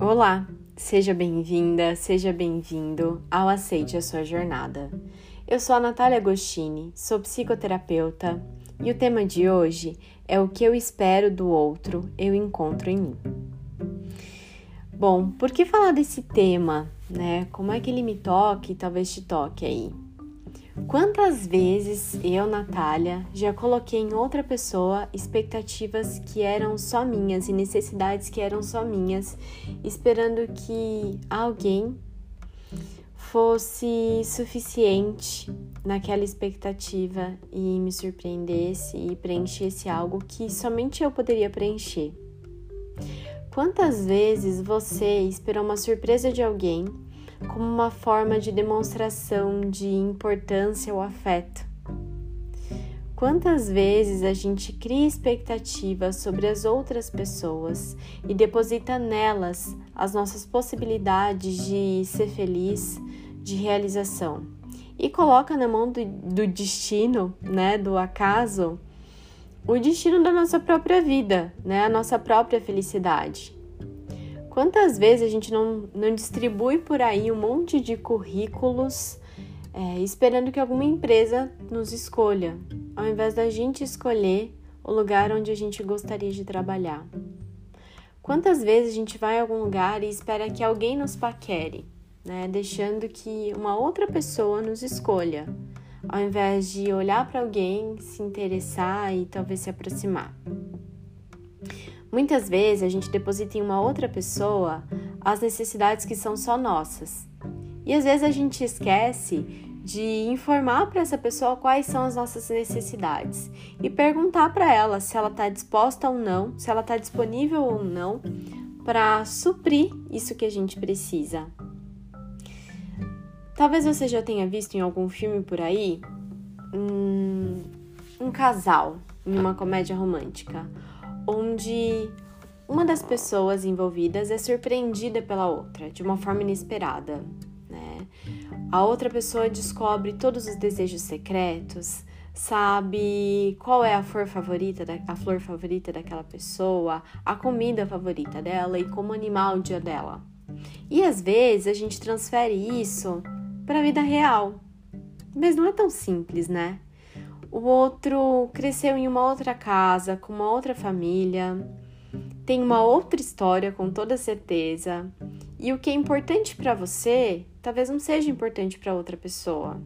Olá, seja bem-vinda, seja bem-vindo ao Aceite a Sua Jornada. Eu sou a Natália Agostini, sou psicoterapeuta e o tema de hoje é o que eu espero do outro, eu encontro em mim. Bom, por que falar desse tema, né? Como é que ele me toca e talvez te toque aí? Quantas vezes eu, Natália, já coloquei em outra pessoa expectativas que eram só minhas e necessidades que eram só minhas, esperando que alguém fosse suficiente naquela expectativa e me surpreendesse e preenchesse algo que somente eu poderia preencher. Quantas vezes você esperou uma surpresa de alguém como uma forma de demonstração de importância ou afeto. Quantas vezes a gente cria expectativas sobre as outras pessoas e deposita nelas as nossas possibilidades de ser feliz, de realização, e coloca na mão do, do destino, né, do acaso, o destino da nossa própria vida, né, a nossa própria felicidade. Quantas vezes a gente não, não distribui por aí um monte de currículos é, esperando que alguma empresa nos escolha, ao invés da gente escolher o lugar onde a gente gostaria de trabalhar? Quantas vezes a gente vai a algum lugar e espera que alguém nos paquere, né, deixando que uma outra pessoa nos escolha, ao invés de olhar para alguém, se interessar e talvez se aproximar? Muitas vezes a gente deposita em uma outra pessoa as necessidades que são só nossas. E às vezes a gente esquece de informar para essa pessoa quais são as nossas necessidades e perguntar para ela se ela está disposta ou não, se ela está disponível ou não para suprir isso que a gente precisa. Talvez você já tenha visto em algum filme por aí um, um casal em uma comédia romântica onde uma das pessoas envolvidas é surpreendida pela outra de uma forma inesperada, né? A outra pessoa descobre todos os desejos secretos, sabe qual é a flor favorita, da, a flor favorita daquela pessoa, a comida favorita dela e como animar o dia dela. E às vezes a gente transfere isso para a vida real. Mas não é tão simples, né? O outro cresceu em uma outra casa, com uma outra família, tem uma outra história com toda certeza. E o que é importante para você, talvez não seja importante para outra pessoa.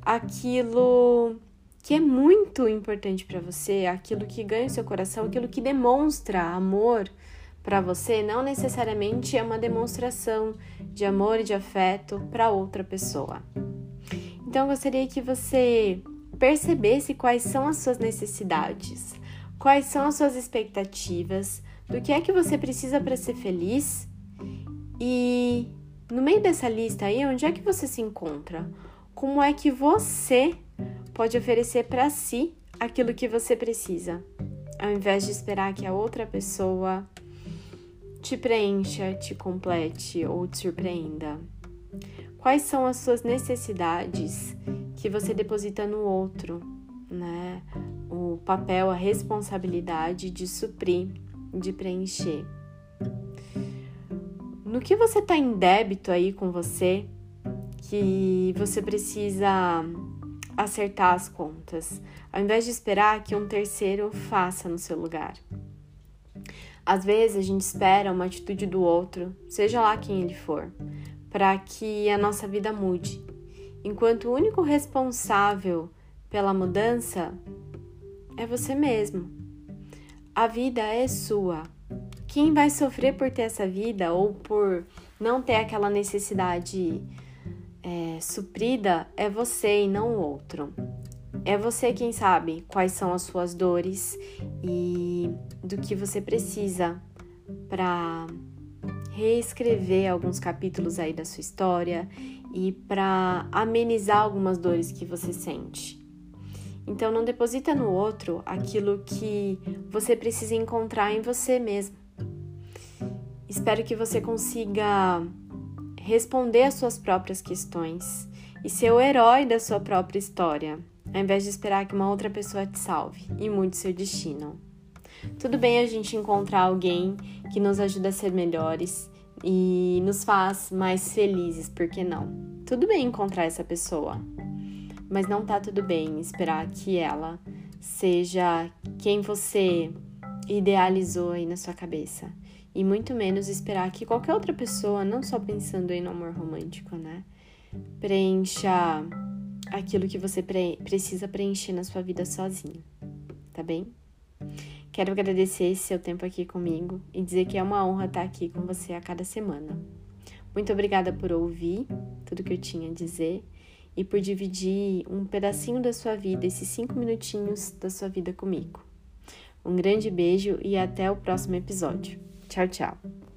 Aquilo que é muito importante para você, aquilo que ganha o seu coração, aquilo que demonstra amor para você, não necessariamente é uma demonstração de amor e de afeto para outra pessoa. Então, eu gostaria que você percebesse quais são as suas necessidades, quais são as suas expectativas, do que é que você precisa para ser feliz e no meio dessa lista aí, onde é que você se encontra? Como é que você pode oferecer para si aquilo que você precisa, ao invés de esperar que a outra pessoa te preencha, te complete ou te surpreenda? Quais são as suas necessidades que você deposita no outro, né? O papel, a responsabilidade de suprir, de preencher. No que você está em débito aí com você, que você precisa acertar as contas, ao invés de esperar que um terceiro faça no seu lugar. Às vezes a gente espera uma atitude do outro, seja lá quem ele for, para que a nossa vida mude enquanto o único responsável pela mudança é você mesmo. A vida é sua. Quem vai sofrer por ter essa vida ou por não ter aquela necessidade é, suprida é você e não o outro. É você quem sabe quais são as suas dores e do que você precisa para reescrever alguns capítulos aí da sua história e para amenizar algumas dores que você sente. Então não deposita no outro aquilo que você precisa encontrar em você mesmo. Espero que você consiga responder às suas próprias questões e ser o herói da sua própria história, ao invés de esperar que uma outra pessoa te salve e mude seu destino. Tudo bem a gente encontrar alguém que nos ajuda a ser melhores e nos faz mais felizes, por que não? Tudo bem encontrar essa pessoa, mas não tá tudo bem esperar que ela seja quem você idealizou aí na sua cabeça. E muito menos esperar que qualquer outra pessoa, não só pensando em no amor romântico, né? Preencha aquilo que você pre precisa preencher na sua vida sozinho, tá bem? Quero agradecer esse seu tempo aqui comigo e dizer que é uma honra estar aqui com você a cada semana. Muito obrigada por ouvir tudo que eu tinha a dizer e por dividir um pedacinho da sua vida, esses cinco minutinhos da sua vida comigo. Um grande beijo e até o próximo episódio. Tchau, tchau.